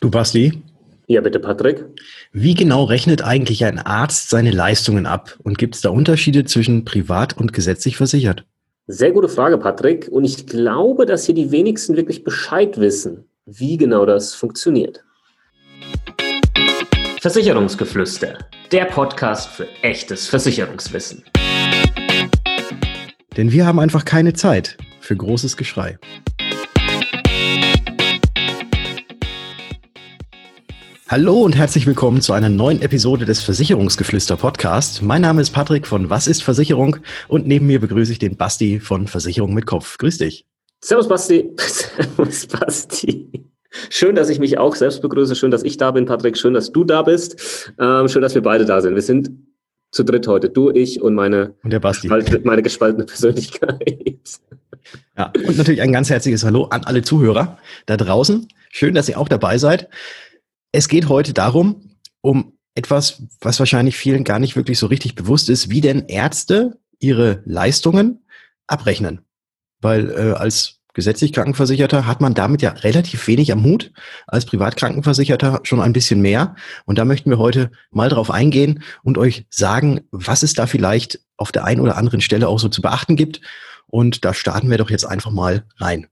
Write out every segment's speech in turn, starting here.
Du Basti? Ja, bitte, Patrick. Wie genau rechnet eigentlich ein Arzt seine Leistungen ab? Und gibt es da Unterschiede zwischen privat und gesetzlich versichert? Sehr gute Frage, Patrick. Und ich glaube, dass hier die wenigsten wirklich Bescheid wissen, wie genau das funktioniert. Versicherungsgeflüster, der Podcast für echtes Versicherungswissen. Denn wir haben einfach keine Zeit für großes Geschrei. Hallo und herzlich willkommen zu einer neuen Episode des Versicherungsgeflüster Podcast. Mein Name ist Patrick von Was ist Versicherung und neben mir begrüße ich den Basti von Versicherung mit Kopf. Grüß dich. Servus Basti. Servus Basti. Schön, dass ich mich auch selbst begrüße. Schön, dass ich da bin, Patrick. Schön, dass du da bist. Ähm, schön, dass wir beide da sind. Wir sind zu dritt heute. Du, ich und meine, und der Basti. Gespaltene, meine gespaltene Persönlichkeit. Ja, und natürlich ein ganz herzliches Hallo an alle Zuhörer da draußen. Schön, dass ihr auch dabei seid. Es geht heute darum, um etwas, was wahrscheinlich vielen gar nicht wirklich so richtig bewusst ist, wie denn Ärzte ihre Leistungen abrechnen. Weil äh, als gesetzlich Krankenversicherter hat man damit ja relativ wenig am Hut, als Privatkrankenversicherter schon ein bisschen mehr. Und da möchten wir heute mal drauf eingehen und euch sagen, was es da vielleicht auf der einen oder anderen Stelle auch so zu beachten gibt. Und da starten wir doch jetzt einfach mal rein.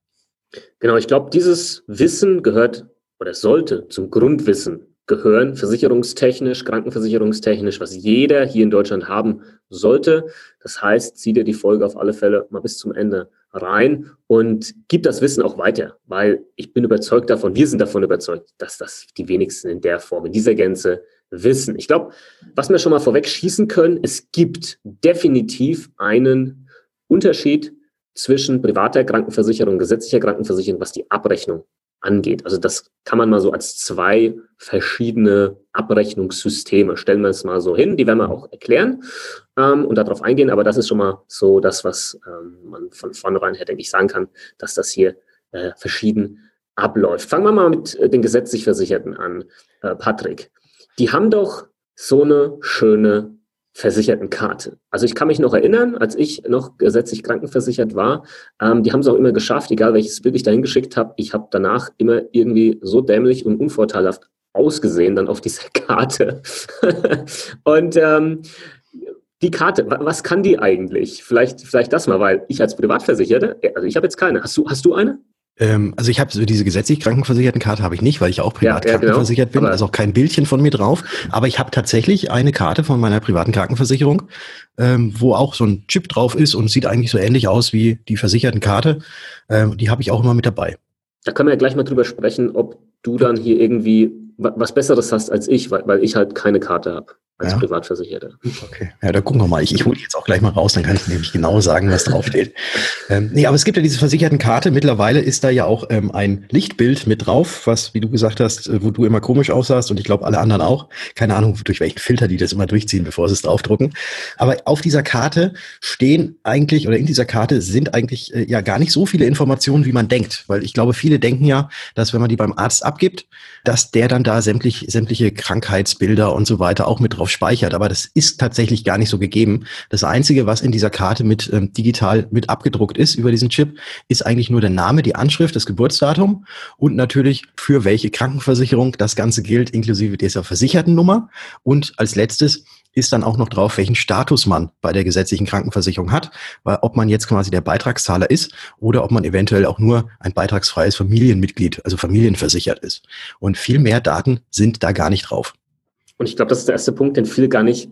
Genau, ich glaube, dieses Wissen gehört oder sollte zum Grundwissen gehören, versicherungstechnisch, krankenversicherungstechnisch, was jeder hier in Deutschland haben sollte. Das heißt, zieh dir die Folge auf alle Fälle mal bis zum Ende rein und gib das Wissen auch weiter, weil ich bin überzeugt davon, wir sind davon überzeugt, dass das die wenigsten in der Form, in dieser Gänze wissen. Ich glaube, was wir schon mal vorweg schießen können, es gibt definitiv einen Unterschied zwischen privater Krankenversicherung, gesetzlicher Krankenversicherung, was die Abrechnung angeht. Also das kann man mal so als zwei verschiedene Abrechnungssysteme, stellen wir es mal so hin, die werden wir auch erklären ähm, und darauf eingehen, aber das ist schon mal so das, was ähm, man von vornherein her, denke ich, sagen kann, dass das hier äh, verschieden abläuft. Fangen wir mal mit äh, den gesetzlich Versicherten an, äh, Patrick. Die haben doch so eine schöne Versichertenkarte. Also ich kann mich noch erinnern, als ich noch gesetzlich krankenversichert war, ähm, die haben es auch immer geschafft, egal welches Bild ich dahin geschickt habe, ich habe danach immer irgendwie so dämlich und unvorteilhaft ausgesehen dann auf dieser Karte. und ähm, die Karte, was kann die eigentlich? Vielleicht, vielleicht das mal, weil ich als Privatversicherte, also ich habe jetzt keine. Hast du, hast du eine? Ähm, also ich habe so diese gesetzlich krankenversicherten Karte habe ich nicht, weil ich auch privat ja, ja, genau. krankenversichert bin. Da ist auch kein Bildchen von mir drauf. Aber ich habe tatsächlich eine Karte von meiner privaten Krankenversicherung, ähm, wo auch so ein Chip drauf ist und sieht eigentlich so ähnlich aus wie die versicherten Karte. Ähm, die habe ich auch immer mit dabei. Da können wir ja gleich mal drüber sprechen, ob du dann hier irgendwie was Besseres hast als ich, weil, weil ich halt keine Karte habe als ja. Privatversicherter. Okay, ja, da gucken wir mal. Ich, ich hole die jetzt auch gleich mal raus, dann kann ich nämlich genau sagen, was draufsteht. ähm, nee, aber es gibt ja diese versicherten Karte. Mittlerweile ist da ja auch ähm, ein Lichtbild mit drauf, was, wie du gesagt hast, äh, wo du immer komisch aussahst und ich glaube alle anderen auch. Keine Ahnung, durch welchen Filter die das immer durchziehen, bevor sie es draufdrucken. Aber auf dieser Karte stehen eigentlich, oder in dieser Karte sind eigentlich äh, ja gar nicht so viele Informationen, wie man denkt. Weil ich glaube, viele denken ja, dass wenn man die beim Arzt abgibt, dass der dann da sämtlich, sämtliche Krankheitsbilder und so weiter auch mit drauf drauf speichert. Aber das ist tatsächlich gar nicht so gegeben. Das Einzige, was in dieser Karte mit ähm, digital mit abgedruckt ist über diesen Chip, ist eigentlich nur der Name, die Anschrift, das Geburtsdatum und natürlich für welche Krankenversicherung das Ganze gilt, inklusive dieser versicherten Nummer. Und als letztes ist dann auch noch drauf, welchen Status man bei der gesetzlichen Krankenversicherung hat, weil ob man jetzt quasi der Beitragszahler ist oder ob man eventuell auch nur ein beitragsfreies Familienmitglied, also familienversichert ist. Und viel mehr Daten sind da gar nicht drauf. Und ich glaube, das ist der erste Punkt, den viele gar nicht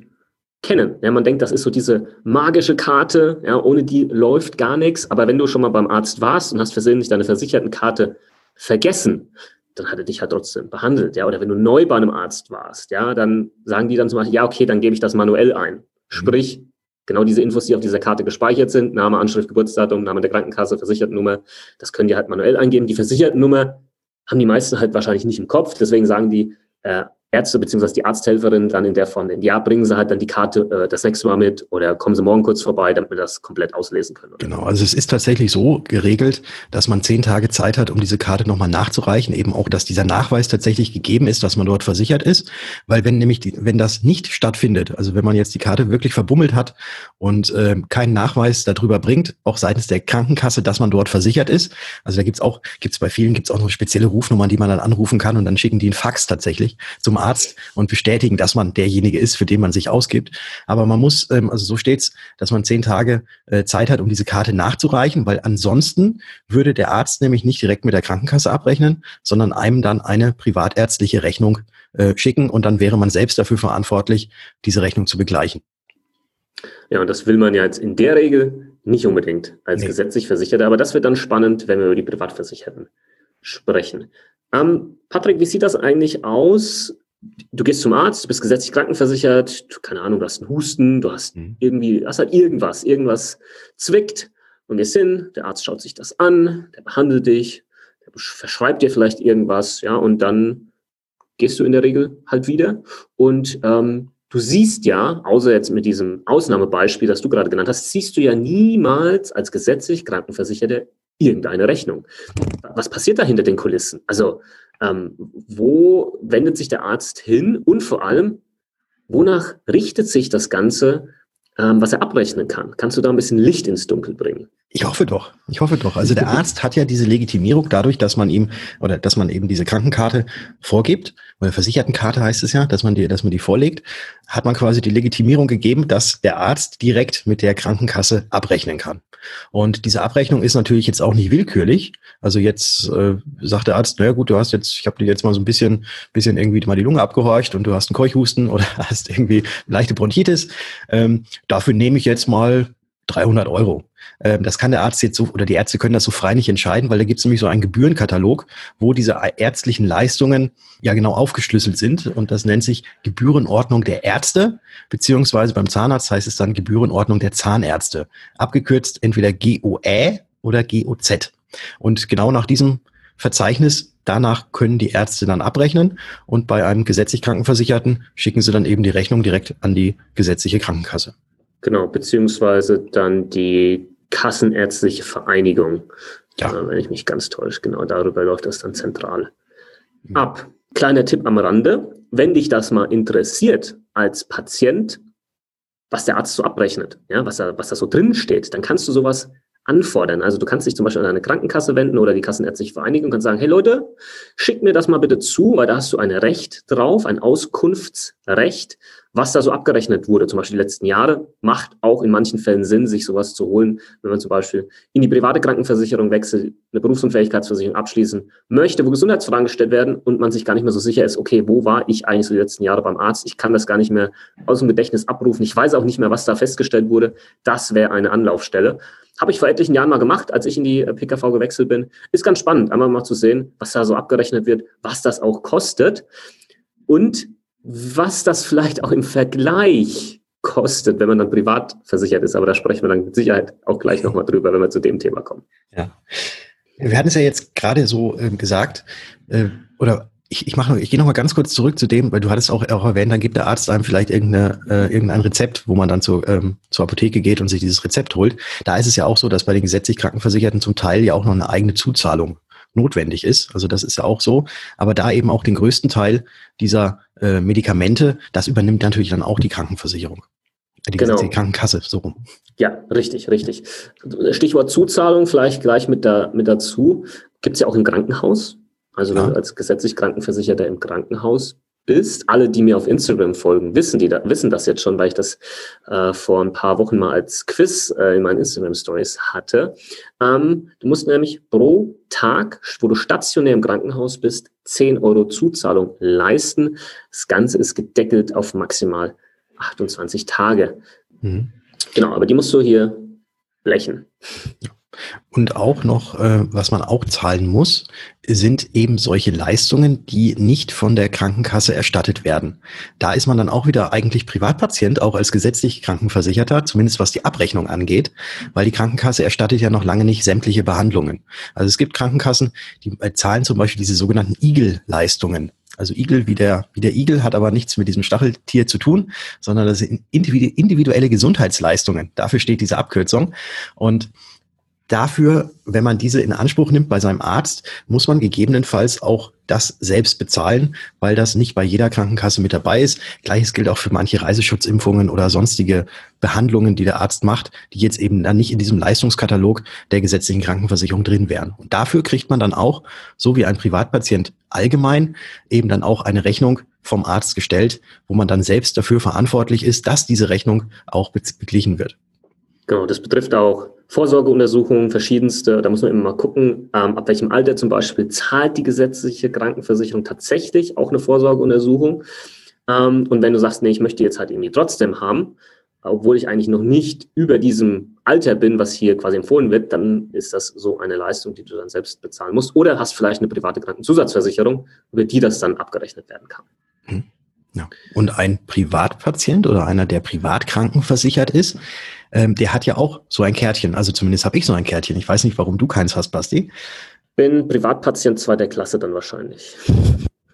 kennen. Ja, man denkt, das ist so diese magische Karte, ja, ohne die läuft gar nichts. Aber wenn du schon mal beim Arzt warst und hast versehentlich deine Versichertenkarte vergessen, dann hat er dich halt trotzdem behandelt, ja. Oder wenn du neu bei einem Arzt warst, ja, dann sagen die dann zum Beispiel, ja, okay, dann gebe ich das manuell ein. Sprich, genau diese Infos, die auf dieser Karte gespeichert sind, Name, Anschrift, Geburtsdatum, Name der Krankenkasse, Versichertennummer, das können die halt manuell eingeben. Die Versichertennummer haben die meisten halt wahrscheinlich nicht im Kopf, deswegen sagen die, äh, Ärzte bzw. die Arzthelferin dann in der Form, ja, bringen Sie halt dann die Karte äh, das nächste Mal mit oder kommen Sie morgen kurz vorbei, damit wir das komplett auslesen können. Genau, also es ist tatsächlich so geregelt, dass man zehn Tage Zeit hat, um diese Karte nochmal nachzureichen, eben auch, dass dieser Nachweis tatsächlich gegeben ist, dass man dort versichert ist, weil wenn nämlich, die, wenn das nicht stattfindet, also wenn man jetzt die Karte wirklich verbummelt hat und äh, keinen Nachweis darüber bringt, auch seitens der Krankenkasse, dass man dort versichert ist, also da gibt's auch, gibt's bei vielen, gibt's auch noch spezielle Rufnummern, die man dann anrufen kann und dann schicken die einen Fax tatsächlich zum Arzt und bestätigen, dass man derjenige ist, für den man sich ausgibt. Aber man muss, ähm, also so steht's, dass man zehn Tage äh, Zeit hat, um diese Karte nachzureichen, weil ansonsten würde der Arzt nämlich nicht direkt mit der Krankenkasse abrechnen, sondern einem dann eine privatärztliche Rechnung äh, schicken und dann wäre man selbst dafür verantwortlich, diese Rechnung zu begleichen. Ja, und das will man ja jetzt in der Regel nicht unbedingt als nee. gesetzlich Versicherte, aber das wird dann spannend, wenn wir über die Privatversicherten sprechen. Ähm, Patrick, wie sieht das eigentlich aus? Du gehst zum Arzt, du bist gesetzlich krankenversichert, du, keine Ahnung, du hast einen Husten, du hast mhm. irgendwie, hast halt irgendwas, irgendwas zwickt und gehst hin, der Arzt schaut sich das an, der behandelt dich, der verschreibt dir vielleicht irgendwas, ja, und dann gehst du in der Regel halt wieder und ähm, du siehst ja, außer jetzt mit diesem Ausnahmebeispiel, das du gerade genannt hast, siehst du ja niemals als gesetzlich Krankenversicherte irgendeine Rechnung. Was passiert da hinter den Kulissen? Also, ähm, wo wendet sich der Arzt hin und vor allem, wonach richtet sich das Ganze, ähm, was er abrechnen kann? Kannst du da ein bisschen Licht ins Dunkel bringen? Ich hoffe doch. Ich hoffe doch. Also der Arzt hat ja diese Legitimierung dadurch, dass man ihm oder dass man eben diese Krankenkarte vorgibt oder Versichertenkarte heißt es ja, dass man die, dass man die vorlegt, hat man quasi die Legitimierung gegeben, dass der Arzt direkt mit der Krankenkasse abrechnen kann. Und diese Abrechnung ist natürlich jetzt auch nicht willkürlich. Also jetzt äh, sagt der Arzt, naja gut, du hast jetzt, ich habe dir jetzt mal so ein bisschen, bisschen irgendwie mal die Lunge abgehorcht und du hast einen Keuchhusten oder hast irgendwie leichte Bronchitis. Ähm, dafür nehme ich jetzt mal 300 Euro. Ähm, das kann der Arzt jetzt so, oder die Ärzte können das so frei nicht entscheiden, weil da gibt es nämlich so einen Gebührenkatalog, wo diese ärztlichen Leistungen ja genau aufgeschlüsselt sind. Und das nennt sich Gebührenordnung der Ärzte, beziehungsweise beim Zahnarzt heißt es dann Gebührenordnung der Zahnärzte. Abgekürzt entweder GOE oder GOZ. Und genau nach diesem Verzeichnis Danach können die Ärzte dann abrechnen und bei einem gesetzlich Krankenversicherten schicken sie dann eben die Rechnung direkt an die gesetzliche Krankenkasse. Genau, beziehungsweise dann die Kassenärztliche Vereinigung, ja. äh, wenn ich mich ganz täusche. Genau, darüber läuft das dann zentral mhm. ab. Kleiner Tipp am Rande, wenn dich das mal interessiert als Patient, was der Arzt so abrechnet, ja, was da, was da so drin steht, dann kannst du sowas anfordern. Also du kannst dich zum Beispiel an eine Krankenkasse wenden oder die Kassenärztliche Vereinigung und kannst sagen, hey Leute, schickt mir das mal bitte zu, weil da hast du ein Recht drauf, ein Auskunftsrecht, was da so abgerechnet wurde, zum Beispiel die letzten Jahre, macht auch in manchen Fällen Sinn, sich sowas zu holen, wenn man zum Beispiel in die private Krankenversicherung wechselt, eine Berufsunfähigkeitsversicherung abschließen möchte, wo Gesundheitsfragen gestellt werden und man sich gar nicht mehr so sicher ist, okay, wo war ich eigentlich so die letzten Jahre beim Arzt? Ich kann das gar nicht mehr aus dem Gedächtnis abrufen. Ich weiß auch nicht mehr, was da festgestellt wurde. Das wäre eine Anlaufstelle. Habe ich vor etlichen Jahren mal gemacht, als ich in die PKV gewechselt bin. Ist ganz spannend, einmal mal zu sehen, was da so abgerechnet wird, was das auch kostet. Und was das vielleicht auch im Vergleich kostet, wenn man dann privat versichert ist. Aber da sprechen wir dann mit Sicherheit auch gleich nochmal drüber, wenn wir zu dem Thema kommen. Ja. Wir hatten es ja jetzt gerade so äh, gesagt, äh, oder ich, ich mache, ich gehe noch mal ganz kurz zurück zu dem, weil du hattest auch, auch erwähnt, dann gibt der Arzt einem vielleicht irgendeine, äh, irgendein Rezept, wo man dann zu, ähm, zur Apotheke geht und sich dieses Rezept holt. Da ist es ja auch so, dass bei den gesetzlich Krankenversicherten zum Teil ja auch noch eine eigene Zuzahlung notwendig ist. Also das ist ja auch so. Aber da eben auch den größten Teil dieser äh, Medikamente, das übernimmt natürlich dann auch die Krankenversicherung. Die, genau. die Krankenkasse, so rum. Ja, richtig, richtig. Stichwort Zuzahlung vielleicht gleich mit, da, mit dazu. Gibt es ja auch im Krankenhaus. Also ja. als gesetzlich Krankenversicherter im Krankenhaus bist. Alle, die mir auf Instagram folgen, wissen, die da, wissen das jetzt schon, weil ich das äh, vor ein paar Wochen mal als Quiz äh, in meinen Instagram Stories hatte. Ähm, du musst nämlich pro Tag, wo du stationär im Krankenhaus bist, 10 Euro Zuzahlung leisten. Das Ganze ist gedeckelt auf maximal 28 Tage. Mhm. Genau, aber die musst du hier blechen. Ja. Und auch noch, äh, was man auch zahlen muss, sind eben solche Leistungen, die nicht von der Krankenkasse erstattet werden. Da ist man dann auch wieder eigentlich Privatpatient, auch als gesetzlich Krankenversicherter, zumindest was die Abrechnung angeht, weil die Krankenkasse erstattet ja noch lange nicht sämtliche Behandlungen. Also es gibt Krankenkassen, die äh, zahlen zum Beispiel diese sogenannten Igel-Leistungen Also Igel wie der, wie der Igel hat aber nichts mit diesem Stacheltier zu tun, sondern das sind individuelle Gesundheitsleistungen. Dafür steht diese Abkürzung. Und Dafür, wenn man diese in Anspruch nimmt bei seinem Arzt, muss man gegebenenfalls auch das selbst bezahlen, weil das nicht bei jeder Krankenkasse mit dabei ist. Gleiches gilt auch für manche Reiseschutzimpfungen oder sonstige Behandlungen, die der Arzt macht, die jetzt eben dann nicht in diesem Leistungskatalog der gesetzlichen Krankenversicherung drin wären. Und dafür kriegt man dann auch, so wie ein Privatpatient allgemein, eben dann auch eine Rechnung vom Arzt gestellt, wo man dann selbst dafür verantwortlich ist, dass diese Rechnung auch beglichen wird. Genau, das betrifft auch Vorsorgeuntersuchungen, verschiedenste. Da muss man immer mal gucken, ähm, ab welchem Alter zum Beispiel zahlt die gesetzliche Krankenversicherung tatsächlich auch eine Vorsorgeuntersuchung. Ähm, und wenn du sagst, nee, ich möchte jetzt halt irgendwie trotzdem haben, obwohl ich eigentlich noch nicht über diesem Alter bin, was hier quasi empfohlen wird, dann ist das so eine Leistung, die du dann selbst bezahlen musst. Oder hast vielleicht eine private Krankenzusatzversicherung, über die das dann abgerechnet werden kann. Hm. Ja. Und ein Privatpatient oder einer, der privat krankenversichert ist, ähm, der hat ja auch so ein Kärtchen. Also zumindest habe ich so ein Kärtchen. Ich weiß nicht, warum du keins hast, Basti. Bin Privatpatient zweiter Klasse dann wahrscheinlich.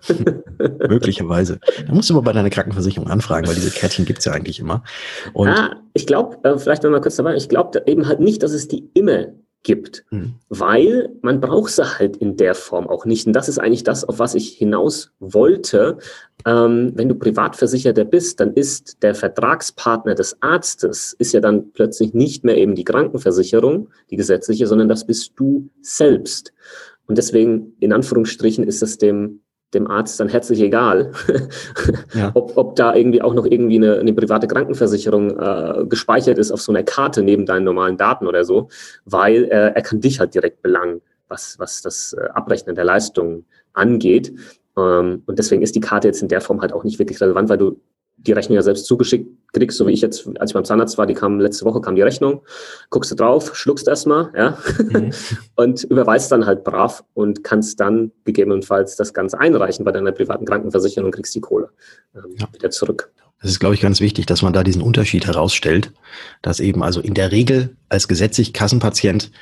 Möglicherweise. Da musst du mal bei deiner Krankenversicherung anfragen, weil diese Kärtchen gibt es ja eigentlich immer. Und ah, ich glaube, äh, vielleicht wenn wir kurz dabei, ich glaube eben halt nicht, dass es die immer gibt, mhm. weil man braucht sie halt in der Form auch nicht. Und das ist eigentlich das, auf was ich hinaus wollte. Ähm, wenn du Privatversicherter bist, dann ist der Vertragspartner des Arztes, ist ja dann plötzlich nicht mehr eben die Krankenversicherung, die gesetzliche, sondern das bist du selbst. Und deswegen, in Anführungsstrichen, ist es dem dem Arzt dann herzlich egal, ja. ob, ob da irgendwie auch noch irgendwie eine, eine private Krankenversicherung äh, gespeichert ist auf so einer Karte neben deinen normalen Daten oder so, weil äh, er kann dich halt direkt belangen, was, was das äh, Abrechnen der Leistungen angeht. Ähm, und deswegen ist die Karte jetzt in der Form halt auch nicht wirklich relevant, weil du die Rechnung ja selbst zugeschickt kriegst, so wie ich jetzt, als ich beim Zahnarzt war, die kam letzte Woche, kam die Rechnung, guckst du drauf, schluckst erstmal, ja, mhm. und überweist dann halt brav und kannst dann gegebenenfalls das Ganze einreichen bei deiner privaten Krankenversicherung und kriegst die Kohle ähm, ja. wieder zurück. Das ist, glaube ich, ganz wichtig, dass man da diesen Unterschied herausstellt, dass eben also in der Regel als gesetzlich Kassenpatient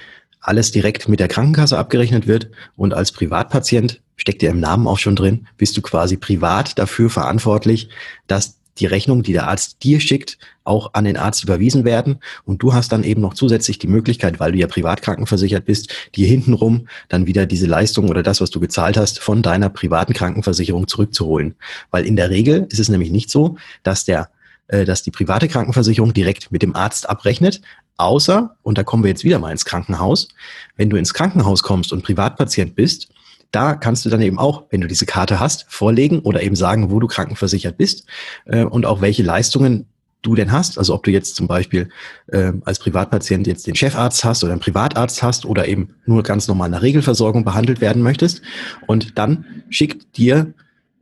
alles direkt mit der Krankenkasse abgerechnet wird und als Privatpatient, steckt ja im Namen auch schon drin, bist du quasi privat dafür verantwortlich, dass die Rechnung, die der Arzt dir schickt, auch an den Arzt überwiesen werden. Und du hast dann eben noch zusätzlich die Möglichkeit, weil du ja privat krankenversichert bist, dir hintenrum dann wieder diese Leistung oder das, was du gezahlt hast, von deiner privaten Krankenversicherung zurückzuholen. Weil in der Regel ist es nämlich nicht so, dass der äh, dass die private Krankenversicherung direkt mit dem Arzt abrechnet, außer, und da kommen wir jetzt wieder mal ins Krankenhaus, wenn du ins Krankenhaus kommst und Privatpatient bist, da kannst du dann eben auch, wenn du diese Karte hast, vorlegen oder eben sagen, wo du krankenversichert bist äh, und auch welche Leistungen du denn hast. Also ob du jetzt zum Beispiel äh, als Privatpatient jetzt den Chefarzt hast oder einen Privatarzt hast oder eben nur ganz normal in der Regelversorgung behandelt werden möchtest. Und dann schickt dir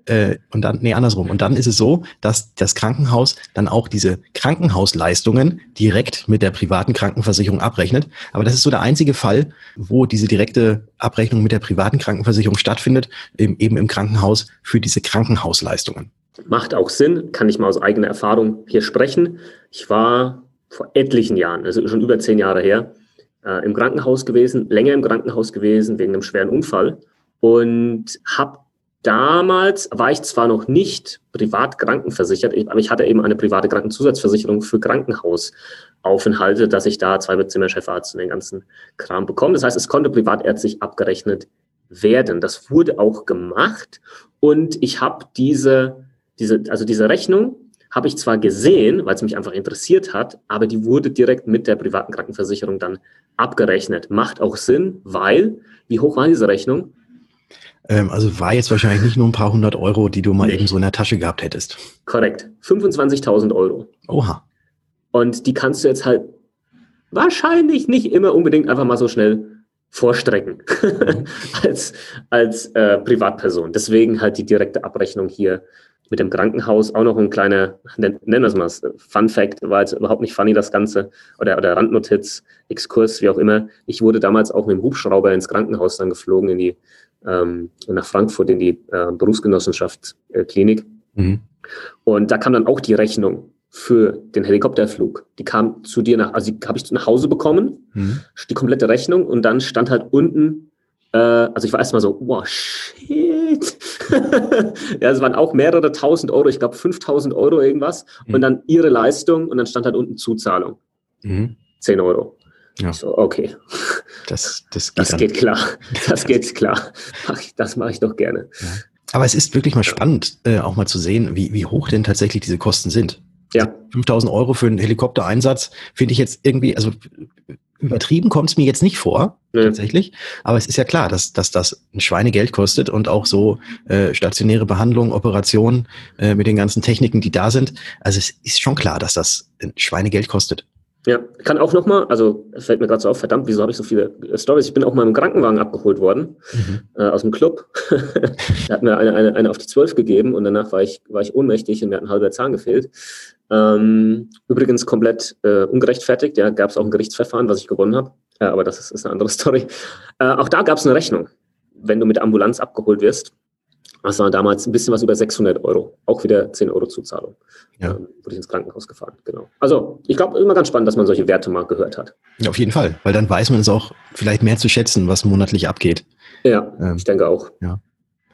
äh, und dann, nee, andersrum. Und dann ist es so, dass das Krankenhaus dann auch diese Krankenhausleistungen direkt mit der privaten Krankenversicherung abrechnet. Aber das ist so der einzige Fall, wo diese direkte Abrechnung mit der privaten Krankenversicherung stattfindet, eben, im Krankenhaus für diese Krankenhausleistungen. Macht auch Sinn, kann ich mal aus eigener Erfahrung hier sprechen. Ich war vor etlichen Jahren, also schon über zehn Jahre her, äh, im Krankenhaus gewesen, länger im Krankenhaus gewesen wegen einem schweren Unfall und habe damals war ich zwar noch nicht privat krankenversichert, aber ich hatte eben eine private Krankenzusatzversicherung für Krankenhausaufenthalte, dass ich da zwei Bettzimmer Chefarzt und den ganzen Kram bekomme. Das heißt, es konnte privatärztlich abgerechnet werden. Das wurde auch gemacht und ich habe diese, diese, also diese Rechnung habe ich zwar gesehen, weil es mich einfach interessiert hat, aber die wurde direkt mit der privaten Krankenversicherung dann abgerechnet. Macht auch Sinn, weil, wie hoch war diese Rechnung? Ähm, also war jetzt wahrscheinlich nicht nur ein paar hundert Euro, die du mal eben so in der Tasche gehabt hättest. Korrekt. 25.000 Euro. Oha. Und die kannst du jetzt halt wahrscheinlich nicht immer unbedingt einfach mal so schnell vorstrecken mhm. als, als äh, Privatperson. Deswegen halt die direkte Abrechnung hier mit dem Krankenhaus. Auch noch ein kleiner, nennen wir es mal, Fun Fact, war jetzt überhaupt nicht funny das Ganze, oder, oder Randnotiz, Exkurs, wie auch immer. Ich wurde damals auch mit dem Hubschrauber ins Krankenhaus dann geflogen, in die ähm, nach Frankfurt in die äh, Berufsgenossenschaftsklinik. Äh, mhm. Und da kam dann auch die Rechnung für den Helikopterflug. Die kam zu dir nach, also die habe ich nach Hause bekommen, mhm. die komplette Rechnung und dann stand halt unten Äh, also ich war erstmal so, wow, shit. ja, es waren auch mehrere tausend Euro, ich glaube 5000 Euro irgendwas. Mhm. Und dann ihre Leistung und dann stand halt unten Zuzahlung. Mhm. 10 Euro. Ja. So, okay. Das, das, geht, das geht klar. Das geht klar. Das mache ich doch gerne. Ja. Aber es ist wirklich mal spannend, äh, auch mal zu sehen, wie, wie hoch denn tatsächlich diese Kosten sind. Ja. 5000 Euro für einen Helikoptereinsatz finde ich jetzt irgendwie, also übertrieben kommt es mir jetzt nicht vor, nee. tatsächlich. Aber es ist ja klar, dass, dass das ein Schweinegeld kostet und auch so äh, stationäre Behandlung, Operationen äh, mit den ganzen Techniken, die da sind. Also es ist schon klar, dass das ein Schweinegeld kostet. Ja, kann auch nochmal, also es fällt mir gerade so auf, verdammt, wieso habe ich so viele äh, Stories? Ich bin auch mal im Krankenwagen abgeholt worden, mhm. äh, aus dem Club. da hat mir eine, eine, eine auf die Zwölf gegeben und danach war ich, war ich ohnmächtig und mir hat ein halber Zahn gefehlt. Ähm, übrigens komplett äh, ungerechtfertigt, ja, gab es auch ein Gerichtsverfahren, was ich gewonnen habe, äh, aber das ist, ist, eine andere Story. Äh, auch da gab es eine Rechnung, wenn du mit der Ambulanz abgeholt wirst. Das war damals ein bisschen was über 600 Euro. Auch wieder 10 Euro Zuzahlung. Ja. Ähm, wurde ich ins Krankenhaus gefahren. Genau. Also, ich glaube, immer ganz spannend, dass man solche Werte mal gehört hat. Ja, auf jeden Fall. Weil dann weiß man es auch vielleicht mehr zu schätzen, was monatlich abgeht. Ja, ähm, ich denke auch. Ja.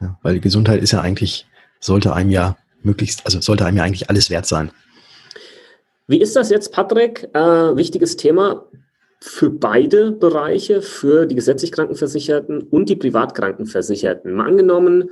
ja. Weil Gesundheit ist ja eigentlich, sollte einem ja möglichst, also sollte einem ja eigentlich alles wert sein. Wie ist das jetzt, Patrick? Äh, wichtiges Thema für beide Bereiche, für die gesetzlich Krankenversicherten und die Privatkrankenversicherten. Mal angenommen,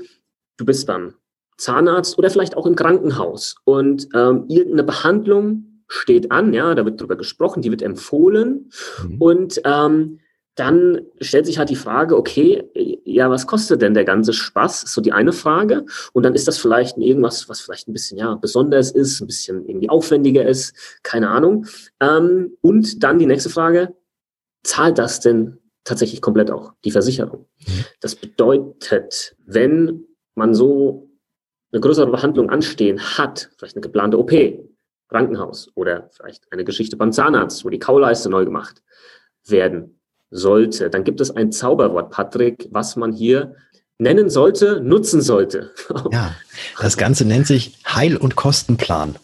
du bist beim Zahnarzt oder vielleicht auch im Krankenhaus und ähm, irgendeine Behandlung steht an, ja, da wird drüber gesprochen, die wird empfohlen mhm. und ähm, dann stellt sich halt die Frage, okay, ja, was kostet denn der ganze Spaß? Ist so die eine Frage. Und dann ist das vielleicht irgendwas, was vielleicht ein bisschen, ja, besonders ist, ein bisschen irgendwie aufwendiger ist, keine Ahnung. Ähm, und dann die nächste Frage, zahlt das denn tatsächlich komplett auch die Versicherung? Mhm. Das bedeutet, wenn man so eine größere Behandlung anstehen hat, vielleicht eine geplante OP, Krankenhaus oder vielleicht eine Geschichte beim Zahnarzt, wo die Kauleiste neu gemacht werden sollte, dann gibt es ein Zauberwort, Patrick, was man hier nennen sollte, nutzen sollte. Ja, das Ganze nennt sich Heil- und Kostenplan.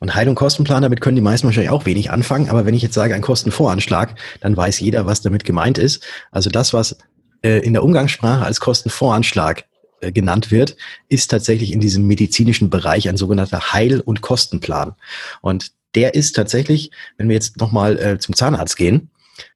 Und Heil- und Kostenplan, damit können die meisten wahrscheinlich auch wenig anfangen. Aber wenn ich jetzt sage, ein Kostenvoranschlag, dann weiß jeder, was damit gemeint ist. Also das, was äh, in der Umgangssprache als Kostenvoranschlag genannt wird, ist tatsächlich in diesem medizinischen Bereich ein sogenannter Heil- und Kostenplan. Und der ist tatsächlich, wenn wir jetzt nochmal äh, zum Zahnarzt gehen,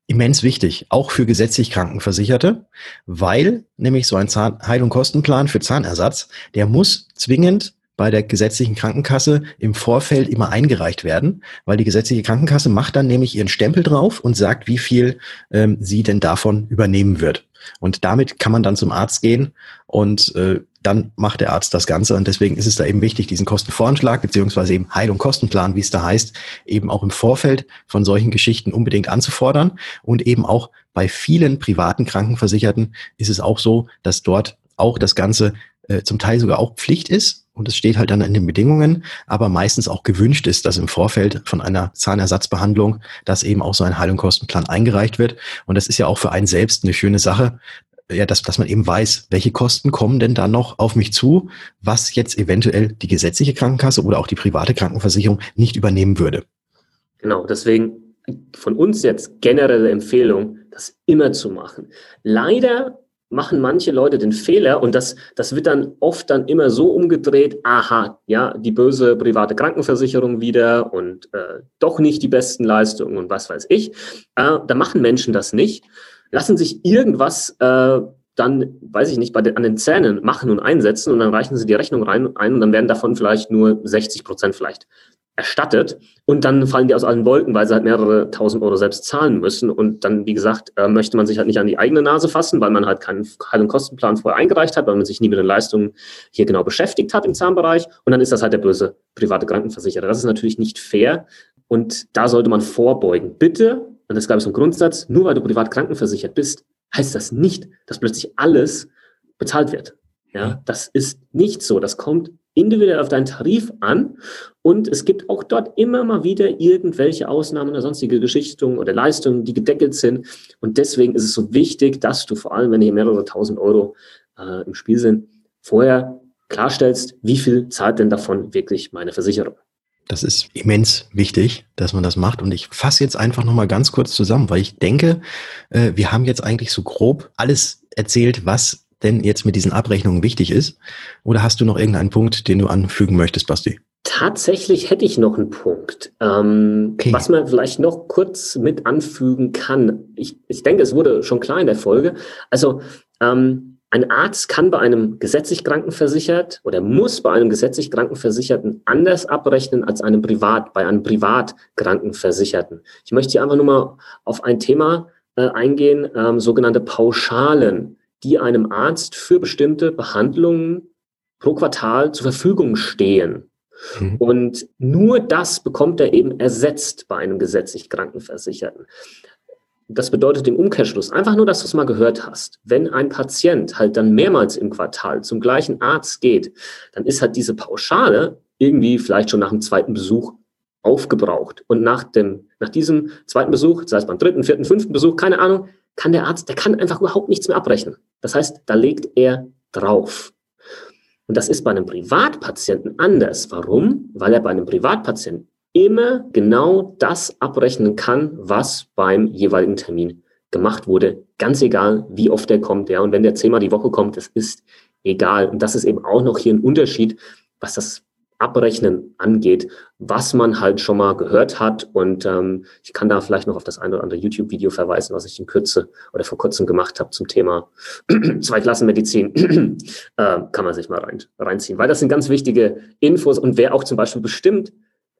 immens wichtig, auch für gesetzlich Krankenversicherte, weil nämlich so ein Zahn Heil- und Kostenplan für Zahnersatz, der muss zwingend bei der gesetzlichen Krankenkasse im Vorfeld immer eingereicht werden, weil die gesetzliche Krankenkasse macht dann nämlich ihren Stempel drauf und sagt, wie viel ähm, sie denn davon übernehmen wird. Und damit kann man dann zum Arzt gehen und äh, dann macht der Arzt das Ganze. Und deswegen ist es da eben wichtig, diesen Kostenvoranschlag beziehungsweise eben Heil- und Kostenplan, wie es da heißt, eben auch im Vorfeld von solchen Geschichten unbedingt anzufordern. Und eben auch bei vielen privaten Krankenversicherten ist es auch so, dass dort auch das Ganze äh, zum Teil sogar auch Pflicht ist. Und es steht halt dann in den Bedingungen, aber meistens auch gewünscht ist, dass im Vorfeld von einer Zahnersatzbehandlung, dass eben auch so ein Heil- und Kostenplan eingereicht wird. Und das ist ja auch für einen selbst eine schöne Sache, ja, dass, dass man eben weiß, welche Kosten kommen denn da noch auf mich zu, was jetzt eventuell die gesetzliche Krankenkasse oder auch die private Krankenversicherung nicht übernehmen würde. Genau, deswegen von uns jetzt generelle Empfehlung, das immer zu machen. Leider machen manche Leute den Fehler und das, das wird dann oft dann immer so umgedreht, aha, ja, die böse private Krankenversicherung wieder und äh, doch nicht die besten Leistungen und was weiß ich. Äh, da machen Menschen das nicht, lassen sich irgendwas äh, dann, weiß ich nicht, bei den, an den Zähnen machen und einsetzen und dann reichen sie die Rechnung rein ein und dann werden davon vielleicht nur 60 Prozent vielleicht erstattet und dann fallen die aus allen Wolken, weil sie halt mehrere tausend Euro selbst zahlen müssen und dann, wie gesagt, äh, möchte man sich halt nicht an die eigene Nase fassen, weil man halt keinen Heil- und Kostenplan vorher eingereicht hat, weil man sich nie mit den Leistungen hier genau beschäftigt hat im Zahnbereich und dann ist das halt der böse private Krankenversicherer. Das ist natürlich nicht fair und da sollte man vorbeugen. Bitte und das glaube ich, so ein Grundsatz, nur weil du privat krankenversichert bist, heißt das nicht, dass plötzlich alles bezahlt wird. Ja, das ist nicht so. Das kommt individuell auf deinen Tarif an und es gibt auch dort immer mal wieder irgendwelche Ausnahmen oder sonstige Geschichten oder Leistungen, die gedeckelt sind. Und deswegen ist es so wichtig, dass du vor allem, wenn hier mehrere tausend Euro äh, im Spiel sind, vorher klarstellst, wie viel zahlt denn davon wirklich meine Versicherung. Das ist immens wichtig, dass man das macht. Und ich fasse jetzt einfach nochmal ganz kurz zusammen, weil ich denke, äh, wir haben jetzt eigentlich so grob alles erzählt, was denn jetzt mit diesen Abrechnungen wichtig ist. Oder hast du noch irgendeinen Punkt, den du anfügen möchtest, Basti? Tatsächlich hätte ich noch einen Punkt, ähm, okay. was man vielleicht noch kurz mit anfügen kann. Ich, ich denke, es wurde schon klar in der Folge. Also ähm, ein Arzt kann bei einem gesetzlich Krankenversichert oder muss bei einem gesetzlich Krankenversicherten anders abrechnen als einem Privat, bei einem Privatkrankenversicherten. Ich möchte hier einfach nur mal auf ein Thema äh, eingehen, ähm, sogenannte Pauschalen, die einem Arzt für bestimmte Behandlungen pro Quartal zur Verfügung stehen. Mhm. Und nur das bekommt er eben ersetzt bei einem gesetzlich Krankenversicherten. Das bedeutet im Umkehrschluss einfach nur, dass du es mal gehört hast. Wenn ein Patient halt dann mehrmals im Quartal zum gleichen Arzt geht, dann ist halt diese Pauschale irgendwie vielleicht schon nach dem zweiten Besuch aufgebraucht. Und nach dem, nach diesem zweiten Besuch, sei es beim dritten, vierten, fünften Besuch, keine Ahnung, kann der Arzt, der kann einfach überhaupt nichts mehr abrechnen. Das heißt, da legt er drauf. Und das ist bei einem Privatpatienten anders. Warum? Weil er bei einem Privatpatienten immer genau das abrechnen kann, was beim jeweiligen Termin gemacht wurde. Ganz egal, wie oft der kommt. Ja. Und wenn der zehnmal die Woche kommt, das ist egal. Und das ist eben auch noch hier ein Unterschied, was das Abrechnen angeht, was man halt schon mal gehört hat. Und ähm, ich kann da vielleicht noch auf das eine oder andere YouTube-Video verweisen, was ich in Kürze oder vor kurzem gemacht habe zum Thema Zweiklassenmedizin. äh, kann man sich mal rein, reinziehen, weil das sind ganz wichtige Infos und wer auch zum Beispiel bestimmt,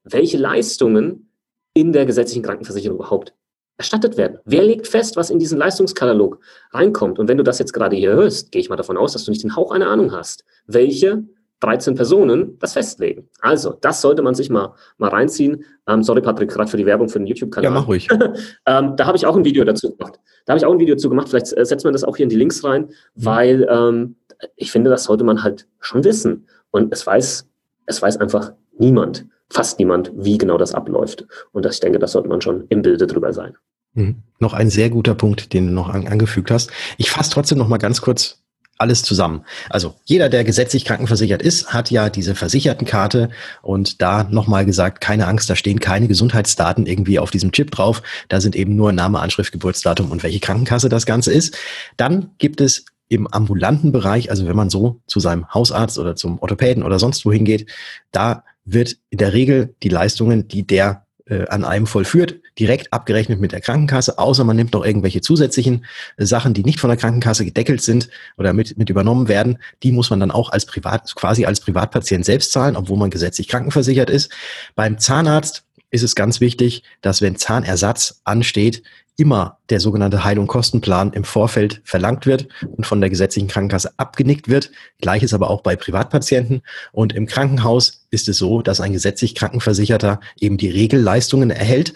welche Leistungen in der gesetzlichen Krankenversicherung überhaupt erstattet werden. Wer legt fest, was in diesen Leistungskatalog reinkommt? Und wenn du das jetzt gerade hier hörst, gehe ich mal davon aus, dass du nicht den Hauch einer Ahnung hast, welche 13 Personen das festlegen. Also, das sollte man sich mal, mal reinziehen. Ähm, sorry, Patrick, gerade für die Werbung für den YouTube-Kanal. Ja, mach ruhig. ähm, da habe ich auch ein Video dazu gemacht. Da habe ich auch ein Video dazu gemacht. Vielleicht äh, setzt man das auch hier in die Links rein, mhm. weil ähm, ich finde, das sollte man halt schon wissen. Und es weiß, es weiß einfach niemand, fast niemand, wie genau das abläuft. Und das, ich denke, das sollte man schon im Bilde drüber sein. Mhm. Noch ein sehr guter Punkt, den du noch an, angefügt hast. Ich fasse trotzdem noch mal ganz kurz alles zusammen. Also jeder, der gesetzlich krankenversichert ist, hat ja diese Versichertenkarte und da nochmal gesagt, keine Angst, da stehen keine Gesundheitsdaten irgendwie auf diesem Chip drauf. Da sind eben nur Name, Anschrift, Geburtsdatum und welche Krankenkasse das Ganze ist. Dann gibt es im ambulanten Bereich, also wenn man so zu seinem Hausarzt oder zum Orthopäden oder sonst wohin geht, da wird in der Regel die Leistungen, die der äh, an einem vollführt, direkt abgerechnet mit der Krankenkasse, außer man nimmt noch irgendwelche zusätzlichen äh, Sachen, die nicht von der Krankenkasse gedeckelt sind oder mit, mit übernommen werden. Die muss man dann auch als Privat, quasi als Privatpatient selbst zahlen, obwohl man gesetzlich krankenversichert ist. Beim Zahnarzt ist es ganz wichtig, dass wenn Zahnersatz ansteht, immer der sogenannte Heil- und Kostenplan im Vorfeld verlangt wird und von der gesetzlichen Krankenkasse abgenickt wird. Gleiches aber auch bei Privatpatienten. Und im Krankenhaus ist es so, dass ein gesetzlich Krankenversicherter eben die Regelleistungen erhält.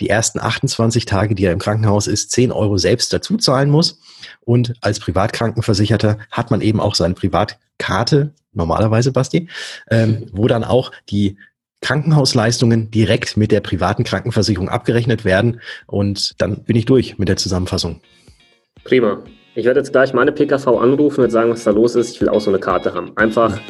Die ersten 28 Tage, die er im Krankenhaus ist, 10 Euro selbst dazu zahlen muss. Und als Privatkrankenversicherter hat man eben auch seine Privatkarte, normalerweise, Basti, ähm, wo dann auch die Krankenhausleistungen direkt mit der privaten Krankenversicherung abgerechnet werden. Und dann bin ich durch mit der Zusammenfassung. Prima. Ich werde jetzt gleich meine PKV anrufen und sagen, was da los ist. Ich will auch so eine Karte haben. Einfach,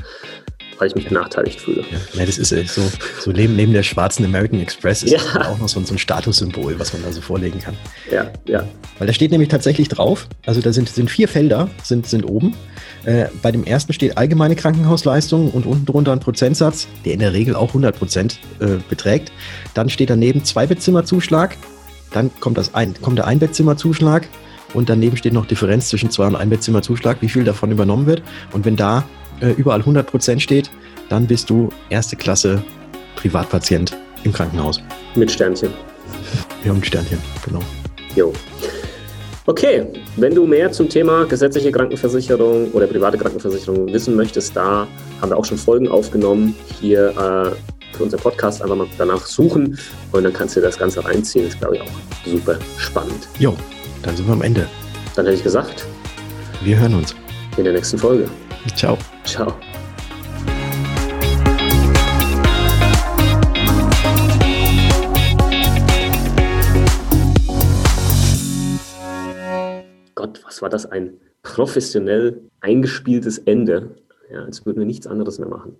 weil ich mich benachteiligt fühle. Ja, das ist so, so neben, neben der schwarzen American Express ist ja. auch noch so, so ein Statussymbol, was man da so vorlegen kann. Ja, ja. Weil da steht nämlich tatsächlich drauf, also da sind, sind vier Felder, sind, sind oben. Äh, bei dem ersten steht allgemeine Krankenhausleistung und unten drunter ein Prozentsatz, der in der Regel auch 100 Prozent äh, beträgt. Dann steht daneben Zwei-Bettzimmer-Zuschlag. Dann kommt, das ein, kommt der Einbettzimmerzuschlag und daneben steht noch Differenz zwischen Zwei- und Einbettzimmerzuschlag, wie viel davon übernommen wird. Und wenn da äh, überall 100 Prozent steht, dann bist du erste Klasse Privatpatient im Krankenhaus. Mit Sternchen. Ja, mit Sternchen, genau. Jo. Okay, wenn du mehr zum Thema gesetzliche Krankenversicherung oder private Krankenversicherung wissen möchtest, da haben wir auch schon Folgen aufgenommen. Hier äh, für unseren Podcast einfach mal danach suchen und dann kannst du dir das Ganze reinziehen. Das ist, glaube ich, auch super spannend. Jo, dann sind wir am Ende. Dann hätte ich gesagt, wir hören uns in der nächsten Folge. Ciao. Ciao. War das ein professionell eingespieltes Ende. Ja, als würden wir nichts anderes mehr machen.